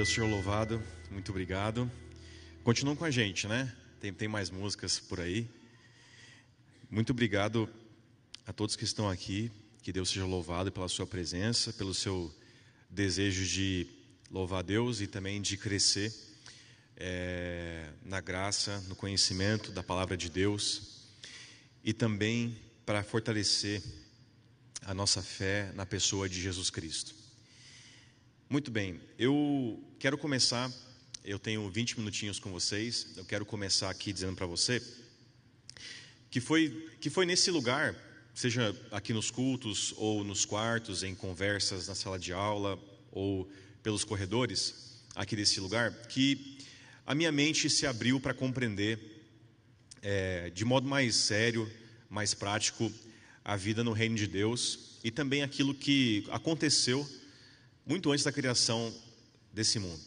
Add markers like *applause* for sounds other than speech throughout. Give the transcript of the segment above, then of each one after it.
Deus seja louvado. Muito obrigado. Continuam com a gente, né? Tem, tem mais músicas por aí. Muito obrigado a todos que estão aqui. Que Deus seja louvado pela sua presença, pelo seu desejo de louvar Deus e também de crescer é, na graça, no conhecimento da palavra de Deus e também para fortalecer a nossa fé na pessoa de Jesus Cristo. Muito bem, eu quero começar, eu tenho 20 minutinhos com vocês, eu quero começar aqui dizendo para você que foi, que foi nesse lugar, seja aqui nos cultos ou nos quartos, em conversas na sala de aula ou pelos corredores aqui desse lugar, que a minha mente se abriu para compreender é, de modo mais sério, mais prático, a vida no reino de Deus e também aquilo que aconteceu muito antes da criação desse mundo.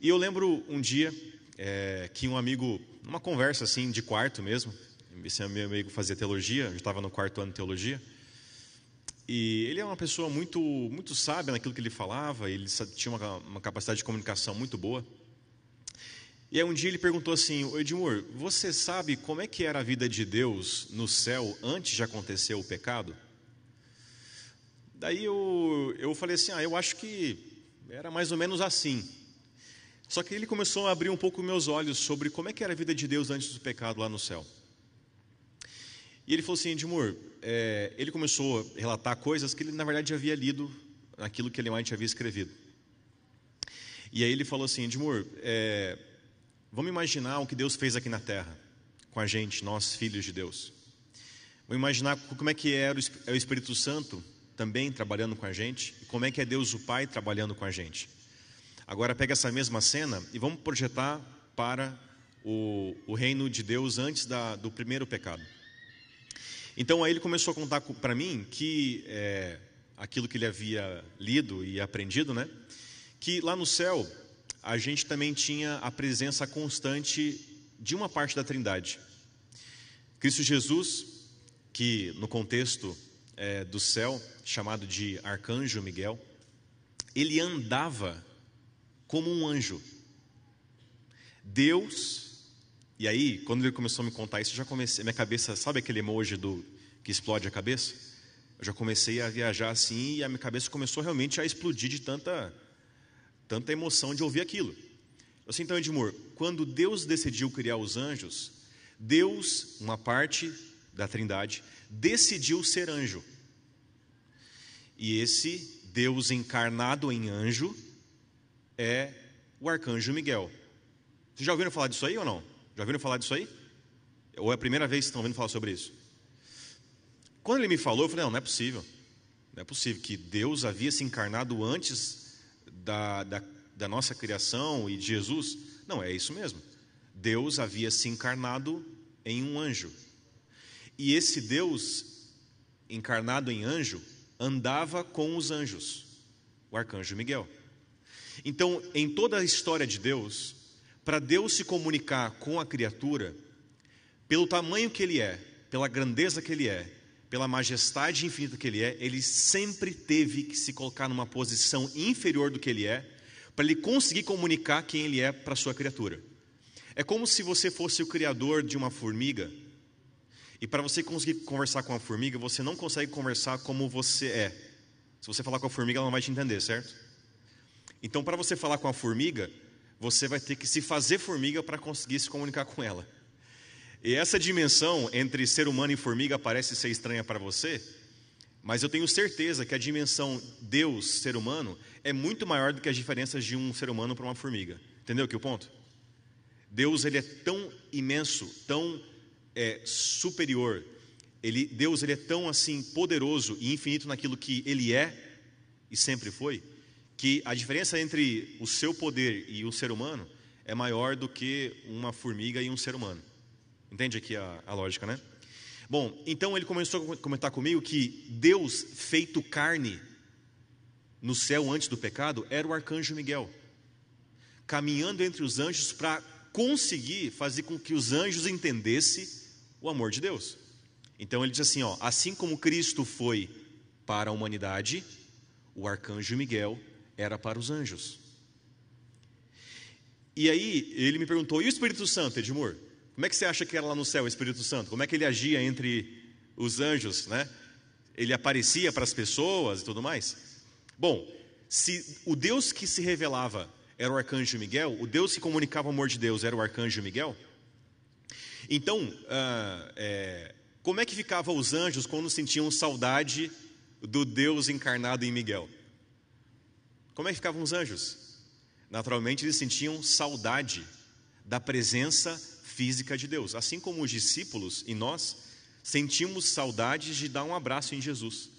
E eu lembro um dia é, que um amigo, numa conversa assim de quarto mesmo, esse meu amigo fazia teologia, eu estava no quarto ano de teologia, e ele é uma pessoa muito muito sábia naquilo que ele falava, ele tinha uma, uma capacidade de comunicação muito boa. E aí um dia ele perguntou assim, Edmur, você sabe como é que era a vida de Deus no céu antes de acontecer o pecado? Daí eu, eu falei assim, ah, eu acho que era mais ou menos assim. Só que ele começou a abrir um pouco meus olhos sobre como é que era a vida de Deus antes do pecado lá no céu. E ele falou assim, Edmur, é, ele começou a relatar coisas que ele na verdade havia lido naquilo que ele mais havia escrevido. E aí ele falou assim, Edmur, é, Vamos imaginar o que Deus fez aqui na terra, com a gente, nós filhos de Deus. Vamos imaginar como é que é o Espírito Santo também trabalhando com a gente, e como é que é Deus o Pai trabalhando com a gente. Agora pega essa mesma cena e vamos projetar para o, o reino de Deus antes da, do primeiro pecado. Então aí ele começou a contar para mim que é, aquilo que ele havia lido e aprendido, né? Que lá no céu a gente também tinha a presença constante de uma parte da Trindade. Cristo Jesus, que no contexto é, do céu, chamado de Arcanjo Miguel, ele andava como um anjo. Deus, e aí, quando ele começou a me contar isso, eu já comecei, minha cabeça, sabe aquele emoji do que explode a cabeça? Eu já comecei a viajar assim e a minha cabeça começou realmente a explodir de tanta tanta emoção de ouvir aquilo. Assim, então, Edmur, quando Deus decidiu criar os anjos, Deus, uma parte da Trindade, decidiu ser anjo. E esse Deus encarnado em anjo é o arcanjo Miguel. Vocês já ouviram falar disso aí ou não? Já ouviram falar disso aí? Ou é a primeira vez que estão ouvindo falar sobre isso? Quando ele me falou, eu falei: não, não é possível. Não é possível que Deus havia se encarnado antes da, da, da nossa criação e de Jesus? Não, é isso mesmo. Deus havia se encarnado em um anjo. E esse Deus, encarnado em anjo, andava com os anjos, o arcanjo Miguel. Então, em toda a história de Deus, para Deus se comunicar com a criatura, pelo tamanho que ele é, pela grandeza que ele é, pela majestade infinita que ele é, ele sempre teve que se colocar numa posição inferior do que ele é, para ele conseguir comunicar quem ele é para a sua criatura. É como se você fosse o criador de uma formiga, e para você conseguir conversar com a formiga, você não consegue conversar como você é. Se você falar com a formiga, ela não vai te entender, certo? Então, para você falar com a formiga, você vai ter que se fazer formiga para conseguir se comunicar com ela. E essa dimensão entre ser humano e formiga parece ser estranha para você, mas eu tenho certeza que a dimensão Deus, ser humano, é muito maior do que as diferenças de um ser humano para uma formiga. Entendeu que o ponto? Deus ele é tão imenso, tão é, superior. Ele, Deus ele é tão assim poderoso e infinito naquilo que Ele é e sempre foi, que a diferença entre o seu poder e o ser humano é maior do que uma formiga e um ser humano. Entende aqui a, a lógica, né? Bom, então ele começou a comentar comigo que Deus feito carne no céu antes do pecado era o arcanjo Miguel, caminhando entre os anjos para conseguir fazer com que os anjos entendessem o amor de Deus. Então ele diz assim: ó, assim como Cristo foi para a humanidade, o arcanjo Miguel era para os anjos. E aí ele me perguntou: e o Espírito Santo, Edmur? Como é que você acha que era lá no céu o Espírito Santo? Como é que ele agia entre os anjos, né? Ele aparecia para as pessoas e tudo mais? Bom, se o Deus que se revelava era o arcanjo Miguel, o Deus que comunicava o amor de Deus era o arcanjo Miguel, então, ah, é, como é que ficavam os anjos quando sentiam saudade do Deus encarnado em Miguel? Como é que ficavam os anjos? Naturalmente, eles sentiam saudade da presença física de Deus, assim como os discípulos e nós sentimos saudade de dar um abraço em Jesus,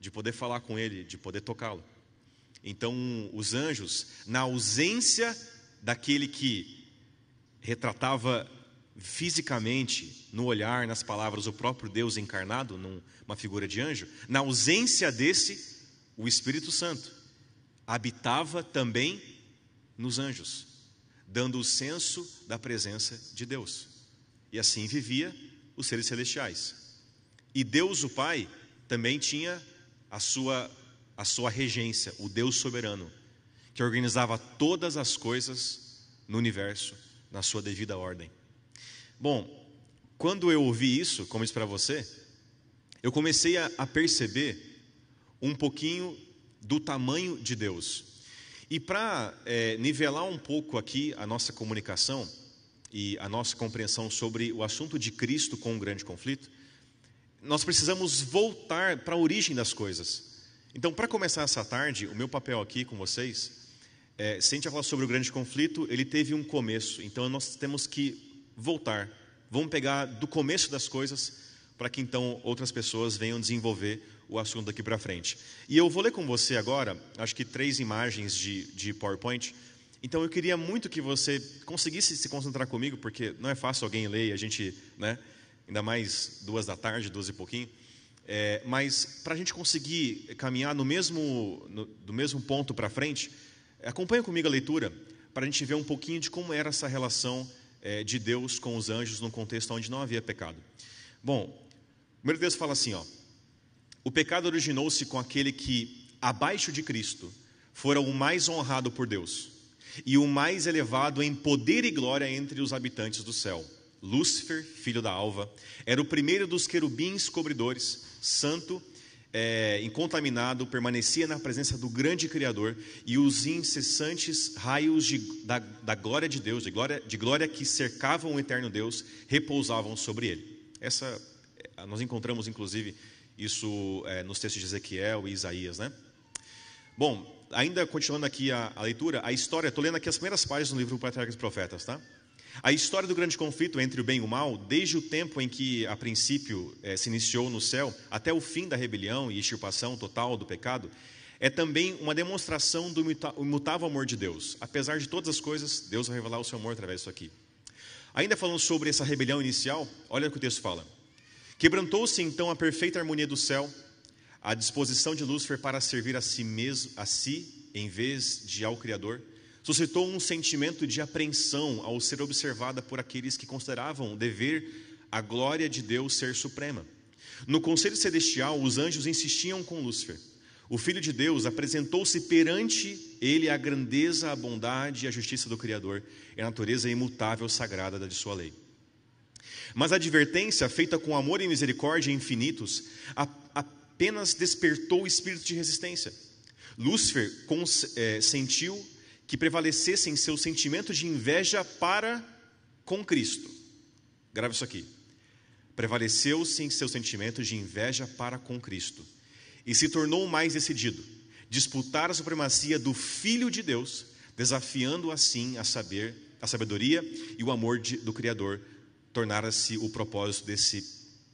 de poder falar com Ele, de poder tocá-lo. Então, os anjos, na ausência daquele que retratava fisicamente, no olhar, nas palavras, o próprio Deus encarnado, numa figura de anjo, na ausência desse, o Espírito Santo habitava também nos anjos, dando o senso da presença de Deus. E assim vivia os seres celestiais. E Deus, o Pai, também tinha a sua, a sua regência, o Deus soberano, que organizava todas as coisas no universo na sua devida ordem. Bom, quando eu ouvi isso, como isso para você, eu comecei a, a perceber um pouquinho do tamanho de Deus. E para é, nivelar um pouco aqui a nossa comunicação e a nossa compreensão sobre o assunto de Cristo com o grande conflito, nós precisamos voltar para a origem das coisas. Então, para começar essa tarde, o meu papel aqui com vocês, é, se a gente falar sobre o grande conflito, ele teve um começo. Então, nós temos que voltar. Vamos pegar do começo das coisas para que então outras pessoas venham desenvolver o assunto daqui para frente. E eu vou ler com você agora, acho que três imagens de, de PowerPoint. Então eu queria muito que você conseguisse se concentrar comigo, porque não é fácil alguém ler e a gente, né? Ainda mais duas da tarde, duas e pouquinho. É, mas para a gente conseguir caminhar no mesmo, no, do mesmo ponto para frente, acompanha comigo a leitura para a gente ver um pouquinho de como era essa relação é, de Deus com os anjos num contexto onde não havia pecado. Bom, primeiro Deus fala assim: ó, o pecado originou-se com aquele que, abaixo de Cristo, fora o mais honrado por Deus e o mais elevado em poder e glória entre os habitantes do céu. Lúcifer, filho da alva, era o primeiro dos querubins cobridores, santo é, incontaminado, permanecia na presença do grande Criador e os incessantes raios de, da, da, glória de Deus, de glória, de glória que cercavam o eterno Deus, repousavam sobre ele. Essa, é, nós encontramos inclusive isso é, nos textos de Ezequiel e Isaías, né? Bom, ainda continuando aqui a, a leitura, a história, estou lendo aqui as primeiras páginas do livro Patriarcas e Profetas, tá? A história do grande conflito entre o bem e o mal, desde o tempo em que, a princípio, eh, se iniciou no céu, até o fim da rebelião e extirpação total do pecado, é também uma demonstração do imutável amor de Deus. Apesar de todas as coisas, Deus vai revelar o seu amor através disso aqui. Ainda falando sobre essa rebelião inicial, olha o que o texto fala. Quebrantou-se então a perfeita harmonia do céu, a disposição de Lúcifer para servir a si mesmo, a si, em vez de ao Criador, suscitou um sentimento de apreensão ao ser observada por aqueles que consideravam dever a glória de Deus ser suprema. No conselho celestial, os anjos insistiam com Lúcifer. O Filho de Deus apresentou-se perante ele a grandeza, a bondade e a justiça do Criador e a natureza imutável sagrada da de sua lei. Mas a advertência, feita com amor e misericórdia infinitos, apenas despertou o espírito de resistência. Lúcifer é, sentiu que prevalecessem seu sentimento de inveja para com Cristo. Grave isso aqui. Prevaleceu-se em seu sentimento de inveja para com Cristo e se tornou mais decidido, disputar a supremacia do Filho de Deus, desafiando assim a saber, a sabedoria e o amor de, do Criador, tornara-se o propósito desse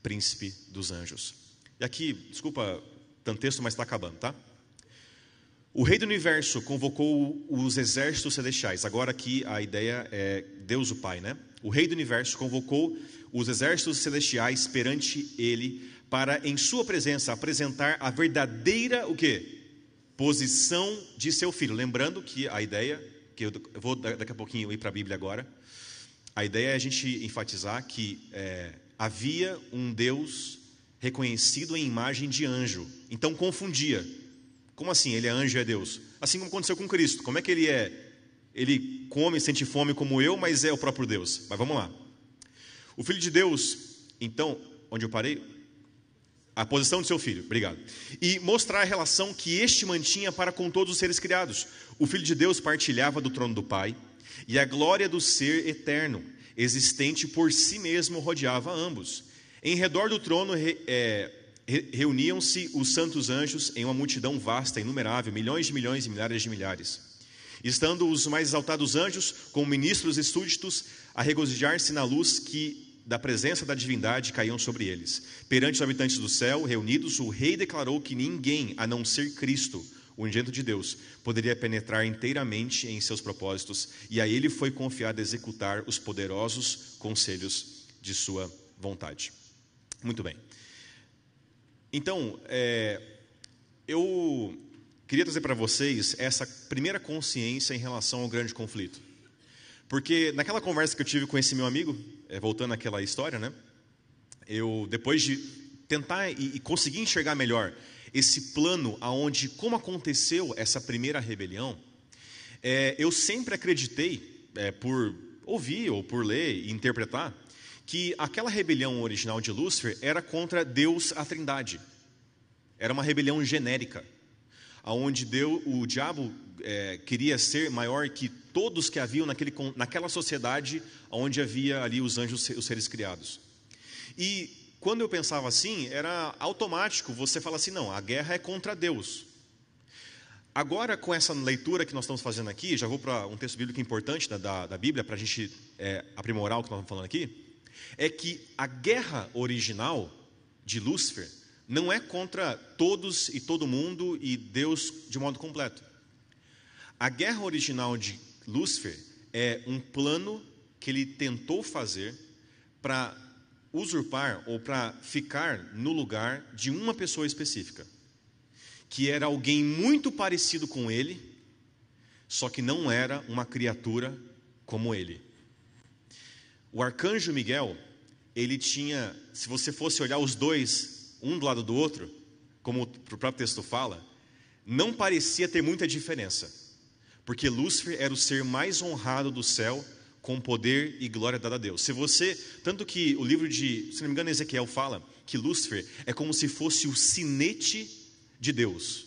príncipe dos anjos. E aqui, desculpa tanto texto, mas está acabando, tá? O rei do universo convocou os exércitos celestiais. Agora aqui a ideia é Deus o Pai, né? O rei do universo convocou os exércitos celestiais perante ele para em sua presença apresentar a verdadeira o quê? Posição de seu filho. Lembrando que a ideia, que eu vou daqui a pouquinho ir para a Bíblia agora, a ideia é a gente enfatizar que é, havia um Deus reconhecido em imagem de anjo. Então confundia como assim? Ele é anjo e é Deus? Assim como aconteceu com Cristo. Como é que ele é ele come, sente fome como eu, mas é o próprio Deus. Mas vamos lá. O Filho de Deus, então, onde eu parei? A posição de seu filho, obrigado. E mostrar a relação que este mantinha para com todos os seres criados. O Filho de Deus partilhava do trono do Pai, e a glória do ser eterno, existente por si mesmo, rodeava ambos. Em redor do trono é, reuniam-se os santos anjos em uma multidão vasta, inumerável, milhões de milhões e milhares de milhares. Estando os mais exaltados anjos, como ministros e súditos, a regozijar-se na luz que da presença da divindade caíam sobre eles. Perante os habitantes do céu, reunidos, o rei declarou que ninguém, a não ser Cristo, o unigênito de Deus, poderia penetrar inteiramente em seus propósitos, e a ele foi confiado executar os poderosos conselhos de sua vontade. Muito bem. Então, é, eu queria trazer para vocês essa primeira consciência em relação ao grande conflito. Porque naquela conversa que eu tive com esse meu amigo, é, voltando àquela história, né? Eu, depois de tentar e, e conseguir enxergar melhor esse plano aonde como aconteceu essa primeira rebelião, é, eu sempre acreditei, é, por ouvir ou por ler e interpretar, que aquela rebelião original de Lúcifer era contra Deus, a Trindade. Era uma rebelião genérica, aonde Deus, o diabo é, queria ser maior que todos que haviam naquele, naquela sociedade, onde havia ali os anjos, os seres criados. E quando eu pensava assim, era automático você falar assim: não, a guerra é contra Deus. Agora, com essa leitura que nós estamos fazendo aqui, já vou para um texto bíblico importante da, da, da Bíblia, para a gente é, aprimorar o que nós estamos falando aqui é que a guerra original de Lúcifer não é contra todos e todo mundo e Deus de modo completo. A guerra original de Lúcifer é um plano que ele tentou fazer para usurpar ou para ficar no lugar de uma pessoa específica, que era alguém muito parecido com ele, só que não era uma criatura como ele. O arcanjo Miguel, ele tinha, se você fosse olhar os dois, um do lado do outro, como o próprio texto fala, não parecia ter muita diferença, porque Lúcifer era o ser mais honrado do céu, com poder e glória dada a Deus. Se você, tanto que o livro de, se não me engano, Ezequiel fala que Lúcifer é como se fosse o sinete de Deus,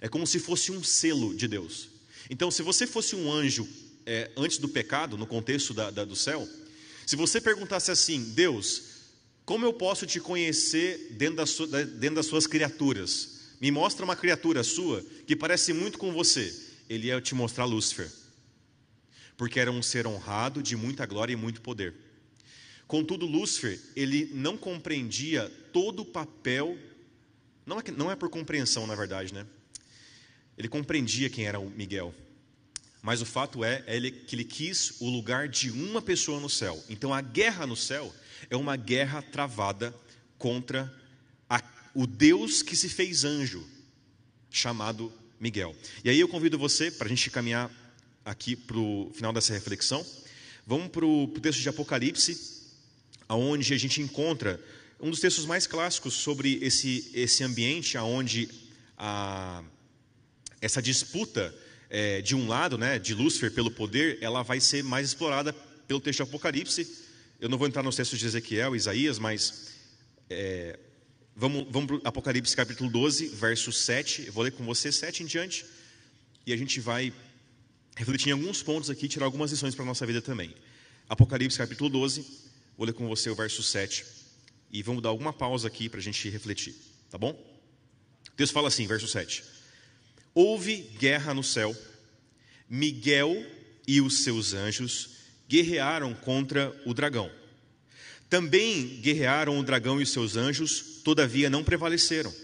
é como se fosse um selo de Deus. Então, se você fosse um anjo é, antes do pecado, no contexto da, da, do céu, se você perguntasse assim, Deus, como eu posso te conhecer dentro, da sua, dentro das suas criaturas? Me mostra uma criatura sua que parece muito com você. Ele ia te mostrar Lúcifer, porque era um ser honrado, de muita glória e muito poder. Contudo, Lúcifer, ele não compreendia todo o papel, não é, não é por compreensão, na verdade, né? Ele compreendia quem era o Miguel. Mas o fato é, é que ele quis o lugar de uma pessoa no céu. Então a guerra no céu é uma guerra travada contra a, o Deus que se fez anjo, chamado Miguel. E aí eu convido você, para a gente caminhar aqui para o final dessa reflexão, vamos para o texto de Apocalipse, aonde a gente encontra um dos textos mais clássicos sobre esse, esse ambiente, aonde a, essa disputa é, de um lado, né, de Lúcifer pelo poder, ela vai ser mais explorada pelo texto de Apocalipse. Eu não vou entrar nos textos de Ezequiel, Isaías, mas é, vamos, vamos para Apocalipse capítulo 12, verso 7. Eu vou ler com você 7 em diante, e a gente vai refletir em alguns pontos aqui, tirar algumas lições para a nossa vida também. Apocalipse capítulo 12, vou ler com você o verso 7, e vamos dar alguma pausa aqui para a gente refletir, tá bom? Texto fala assim, verso 7. Houve guerra no céu. Miguel e os seus anjos guerrearam contra o dragão. Também guerrearam o dragão e os seus anjos, todavia não prevaleceram.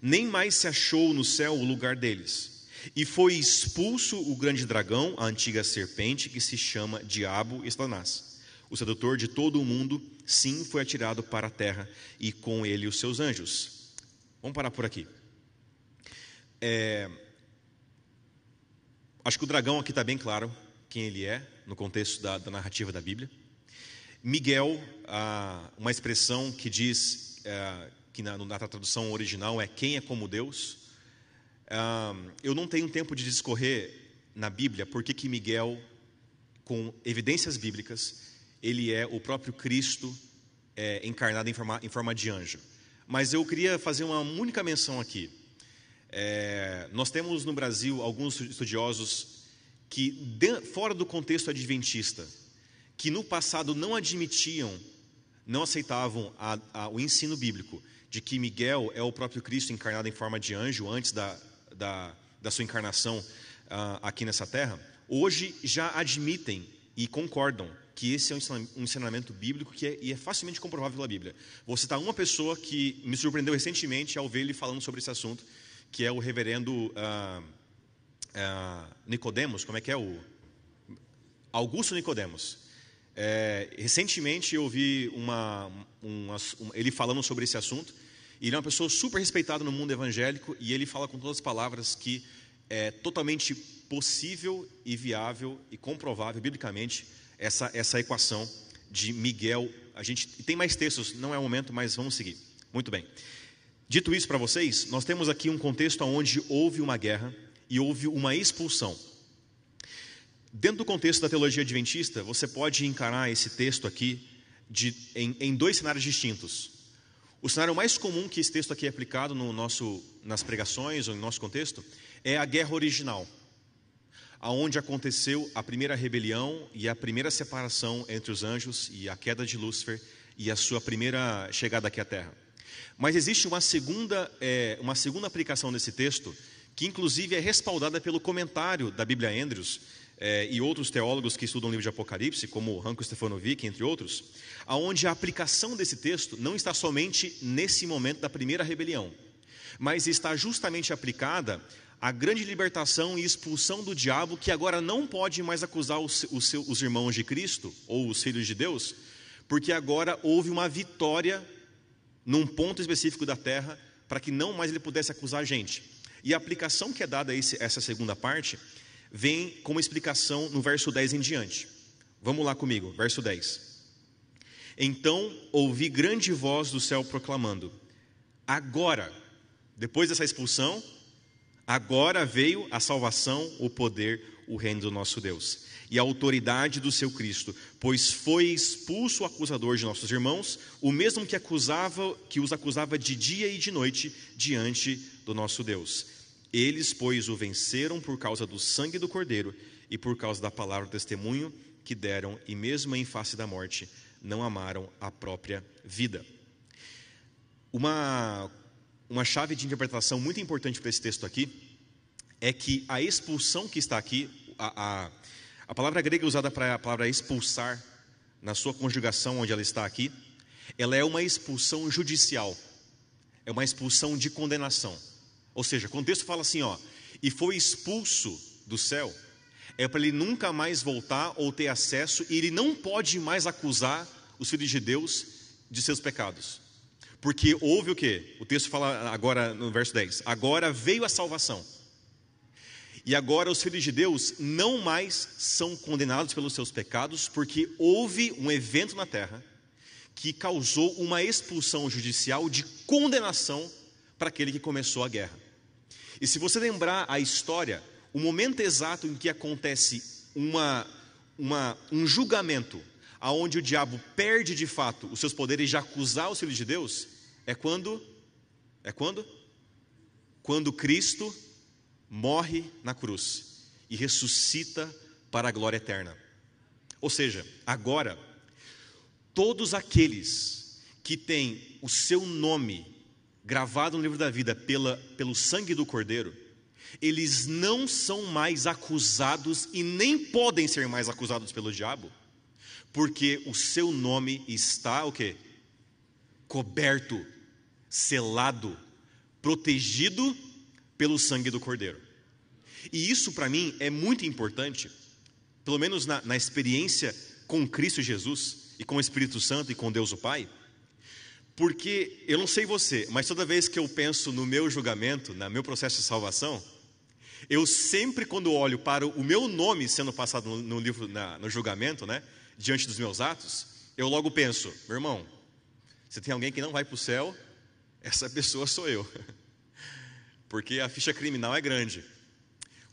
Nem mais se achou no céu o lugar deles. E foi expulso o grande dragão, a antiga serpente, que se chama Diabo e Satanás. O sedutor de todo o mundo, sim, foi atirado para a terra, e com ele os seus anjos. Vamos parar por aqui. É, acho que o dragão aqui está bem claro quem ele é, no contexto da, da narrativa da Bíblia. Miguel, ah, uma expressão que diz, é, que na, na, tradução original é quem é como Deus. Ah, eu não tenho tempo de discorrer na Bíblia por que que Miguel, com evidências bíblicas, ele é o próprio Cristo é, encarnado em forma, em forma de anjo. Mas eu queria fazer uma única menção aqui. É, nós temos no Brasil alguns estudiosos que, de, fora do contexto adventista, que no passado não admitiam, não aceitavam a, a, o ensino bíblico de que Miguel é o próprio Cristo encarnado em forma de anjo antes da, da, da sua encarnação uh, aqui nessa terra, hoje já admitem e concordam que esse é um ensinamento bíblico que é, e é facilmente comprovável pela Bíblia. Vou citar uma pessoa que me surpreendeu recentemente ao ver ele falando sobre esse assunto, que é o reverendo uh, uh, Nicodemos, como é que é o Augusto Nicodemos. É, recentemente eu vi uma, uma, ele falando sobre esse assunto. Ele é uma pessoa super respeitada no mundo evangélico e ele fala com todas as palavras que é totalmente possível e viável e comprovável biblicamente essa, essa equação de Miguel. A gente tem mais textos, não é o momento, mas vamos seguir. Muito bem. Dito isso para vocês, nós temos aqui um contexto onde houve uma guerra e houve uma expulsão. Dentro do contexto da teologia adventista, você pode encarar esse texto aqui de, em, em, dois cenários distintos. O cenário mais comum que esse texto aqui é aplicado no nosso, nas pregações ou no nosso contexto é a guerra original, aonde aconteceu a primeira rebelião e a primeira separação entre os anjos e a queda de Lúcifer e a sua primeira chegada aqui à Terra. Mas existe uma segunda, é, uma segunda aplicação desse texto, que inclusive é respaldada pelo comentário da Bíblia Andrews é, e outros teólogos que estudam o livro de Apocalipse, como Ranko Stefanovic, entre outros, aonde a aplicação desse texto não está somente nesse momento da primeira rebelião, mas está justamente aplicada à grande libertação e expulsão do diabo, que agora não pode mais acusar os, os, os irmãos de Cristo ou os filhos de Deus, porque agora houve uma vitória num ponto específico da terra para que não mais ele pudesse acusar a gente. E a aplicação que é dada a esse, essa segunda parte vem como explicação no verso 10 em diante. Vamos lá comigo, verso 10. Então ouvi grande voz do céu proclamando: Agora, depois dessa expulsão, agora veio a salvação, o poder, o reino do nosso Deus e a autoridade do seu Cristo, pois foi expulso o acusador de nossos irmãos, o mesmo que acusava, que os acusava de dia e de noite diante do nosso Deus. Eles, pois, o venceram por causa do sangue do Cordeiro e por causa da palavra do testemunho que deram, e mesmo em face da morte, não amaram a própria vida. Uma, uma chave de interpretação muito importante para esse texto aqui é que a expulsão que está aqui, a, a, a palavra grega usada para a palavra expulsar, na sua conjugação onde ela está aqui, ela é uma expulsão judicial, é uma expulsão de condenação. Ou seja, quando o texto fala assim, ó, e foi expulso do céu, é para ele nunca mais voltar ou ter acesso, e ele não pode mais acusar os filhos de Deus de seus pecados. Porque houve o que? O texto fala agora no verso 10: agora veio a salvação. E agora os filhos de Deus não mais são condenados pelos seus pecados, porque houve um evento na terra que causou uma expulsão judicial de condenação para aquele que começou a guerra. E se você lembrar a história, o momento exato em que acontece uma, uma, um julgamento, aonde o diabo perde de fato os seus poderes de acusar os filhos de Deus, é quando? É quando? Quando Cristo morre na cruz e ressuscita para a glória eterna. Ou seja, agora, todos aqueles que têm o seu nome gravado no livro da vida pela, pelo sangue do Cordeiro, eles não são mais acusados e nem podem ser mais acusados pelo diabo, porque o seu nome está o quê? Coberto, selado, protegido pelo sangue do Cordeiro. E isso para mim é muito importante, pelo menos na, na experiência com Cristo Jesus e com o Espírito Santo e com Deus o Pai porque eu não sei você, mas toda vez que eu penso no meu julgamento, no meu processo de salvação, eu sempre, quando olho para o meu nome sendo passado no, no livro, na, no julgamento, né, diante dos meus atos, eu logo penso, meu irmão, se tem alguém que não vai para o céu, essa pessoa sou eu, *laughs* porque a ficha criminal é grande.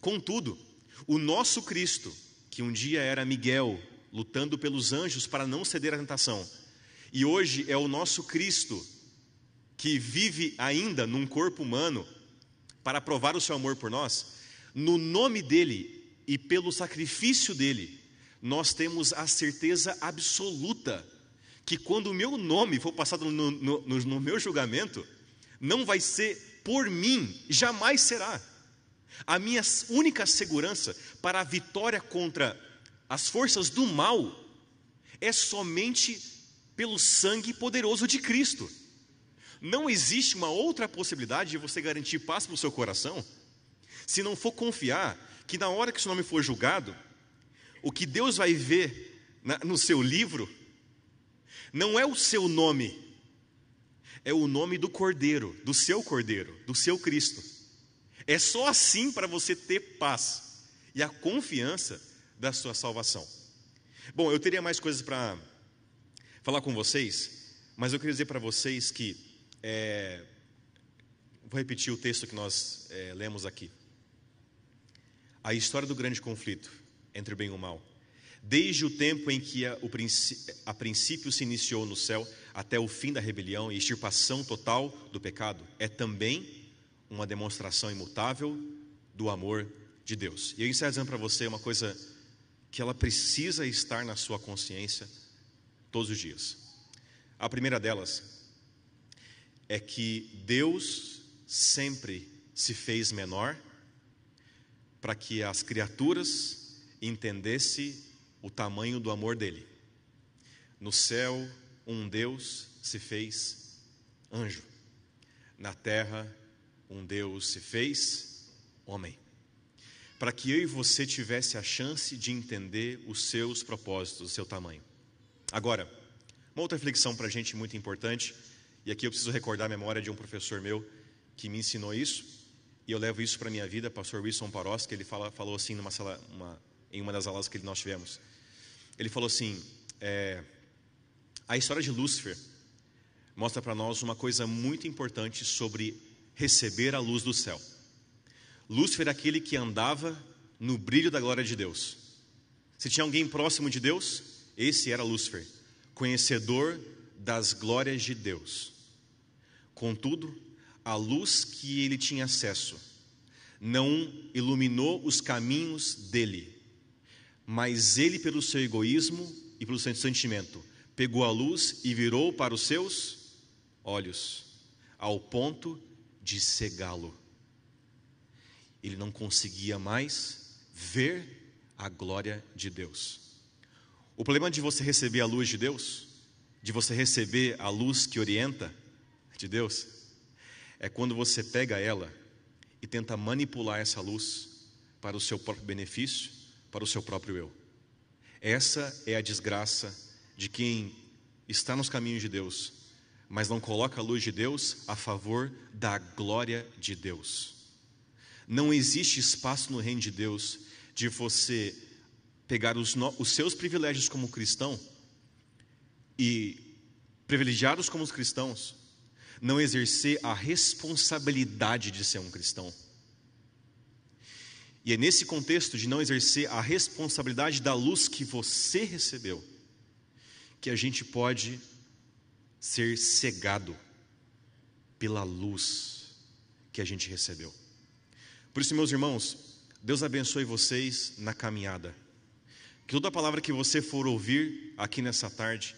Contudo, O nosso Cristo, que um dia era Miguel, lutando pelos anjos para não ceder à tentação, e hoje é o nosso Cristo, que vive ainda num corpo humano para provar o seu amor por nós, no nome dele e pelo sacrifício dele, nós temos a certeza absoluta que quando o meu nome for passado no, no, no, meu julgamento, não vai ser por mim, jamais será. A minha única segurança para a vitória contra as forças do mal é somente pelo sangue poderoso de Cristo. Não existe uma outra possibilidade de você garantir paz para o seu coração se não for confiar que na hora que seu nome for julgado, o que Deus vai ver no seu livro não é o seu nome, é o nome do Cordeiro, do seu Cordeiro, do seu Cristo. É só assim para você ter paz e a confiança da sua salvação. Bom, eu teria mais coisas para falar com vocês, mas eu queria dizer para vocês que é, vou repetir o texto que nós é, lemos aqui. A história do grande conflito entre o bem e o mal. Desde o tempo em que a, o, a princípio se iniciou no céu até o fim da rebelião e extirpação total do pecado, é também uma demonstração imutável do amor de Deus. E eu encerro dizendo para você uma coisa que ela precisa estar na sua consciência todos os dias. A primeira delas é que Deus sempre se fez menor para que as criaturas entendessem o tamanho do amor dele. No céu, um Deus se fez anjo. Na terra, um Deus se fez homem. Para que eu e você tivesse a chance de entender os seus propósitos, o seu tamanho. Agora, uma outra reflexão para a gente muito importante, e aqui eu preciso recordar a memória de um professor meu que me ensinou isso, e eu levo isso para a minha vida, pastor Wilson Paros, que ele fala, falou assim numa sala, uma, em uma das aulas que nós tivemos. Ele falou assim: é, a história de Lúcifer mostra para nós uma coisa muito importante sobre receber a luz do céu. Lúcifer é aquele que andava no brilho da glória de Deus. Se tinha alguém próximo de Deus, esse era Lúcifer, conhecedor das glórias de Deus. Contudo, a luz que ele tinha acesso não iluminou os caminhos dele, mas ele, pelo seu egoísmo e pelo seu sentimento, pegou a luz e virou para os seus olhos, ao ponto de cegá-lo. Ele não conseguia mais ver a glória de Deus. O problema de você receber a luz de Deus, de você receber a luz que orienta de Deus, é quando você pega ela e tenta manipular essa luz para o seu próprio benefício, para o seu próprio eu. Essa é a desgraça de quem está nos caminhos de Deus, mas não coloca a luz de Deus a favor da glória de Deus. Não existe espaço no reino de Deus de você pegar os, no, os seus privilégios como cristão e, privilegiados como os cristãos, não exercer a responsabilidade de ser um cristão. E é nesse contexto de não exercer a responsabilidade da luz que você recebeu, que a gente pode ser cegado pela luz que a gente recebeu. Por isso, meus irmãos, Deus abençoe vocês na caminhada. Que toda palavra que você for ouvir aqui nessa tarde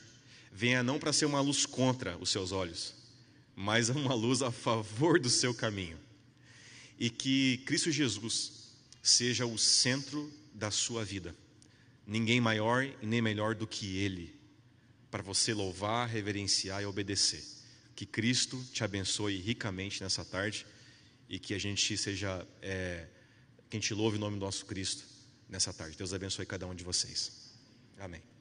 venha não para ser uma luz contra os seus olhos, mas uma luz a favor do seu caminho. E que Cristo Jesus seja o centro da sua vida. Ninguém maior e nem melhor do que Ele, para você louvar, reverenciar e obedecer. Que Cristo te abençoe ricamente nessa tarde e que a gente seja, é, que a gente louve o nome do nosso Cristo nessa tarde. Deus abençoe cada um de vocês. Amém.